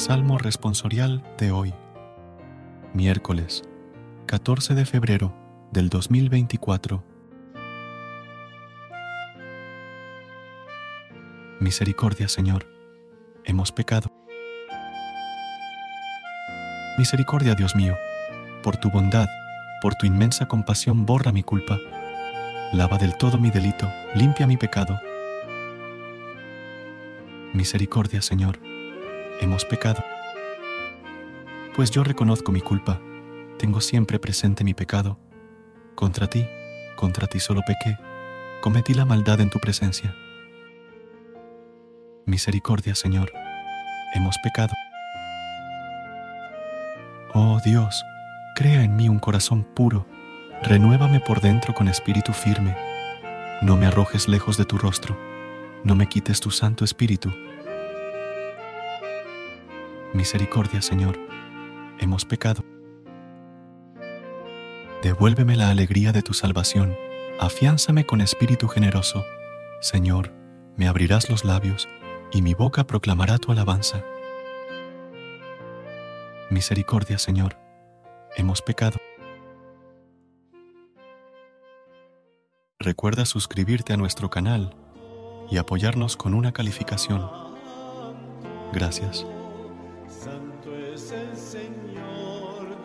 Salmo responsorial de hoy, miércoles 14 de febrero del 2024. Misericordia, Señor, hemos pecado. Misericordia, Dios mío, por tu bondad, por tu inmensa compasión, borra mi culpa. Lava del todo mi delito, limpia mi pecado. Misericordia, Señor, hemos pecado. Pues yo reconozco mi culpa, tengo siempre presente mi pecado. Contra ti, contra ti solo pequé, cometí la maldad en tu presencia. Misericordia, Señor, hemos pecado. Oh Dios, crea en mí un corazón puro, renuévame por dentro con espíritu firme. No me arrojes lejos de tu rostro, no me quites tu santo espíritu. Misericordia, Señor, hemos pecado. Devuélveme la alegría de tu salvación, afiánzame con espíritu generoso. Señor, me abrirás los labios, y mi boca proclamará tu alabanza. Misericordia, Señor, hemos pecado. Recuerda suscribirte a nuestro canal y apoyarnos con una calificación. Gracias.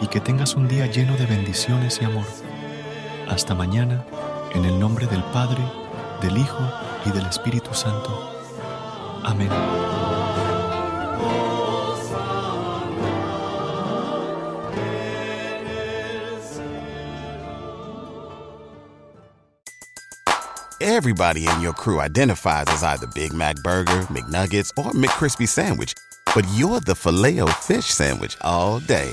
y que tengas un día lleno de bendiciones y amor. Hasta mañana, en el nombre del Padre, del Hijo y del Espíritu Santo. Amén. Everybody in your crew identifies as either Big Mac Burger, McNuggets, or McCrispy Sandwich. But you're the filet fish Sandwich all day.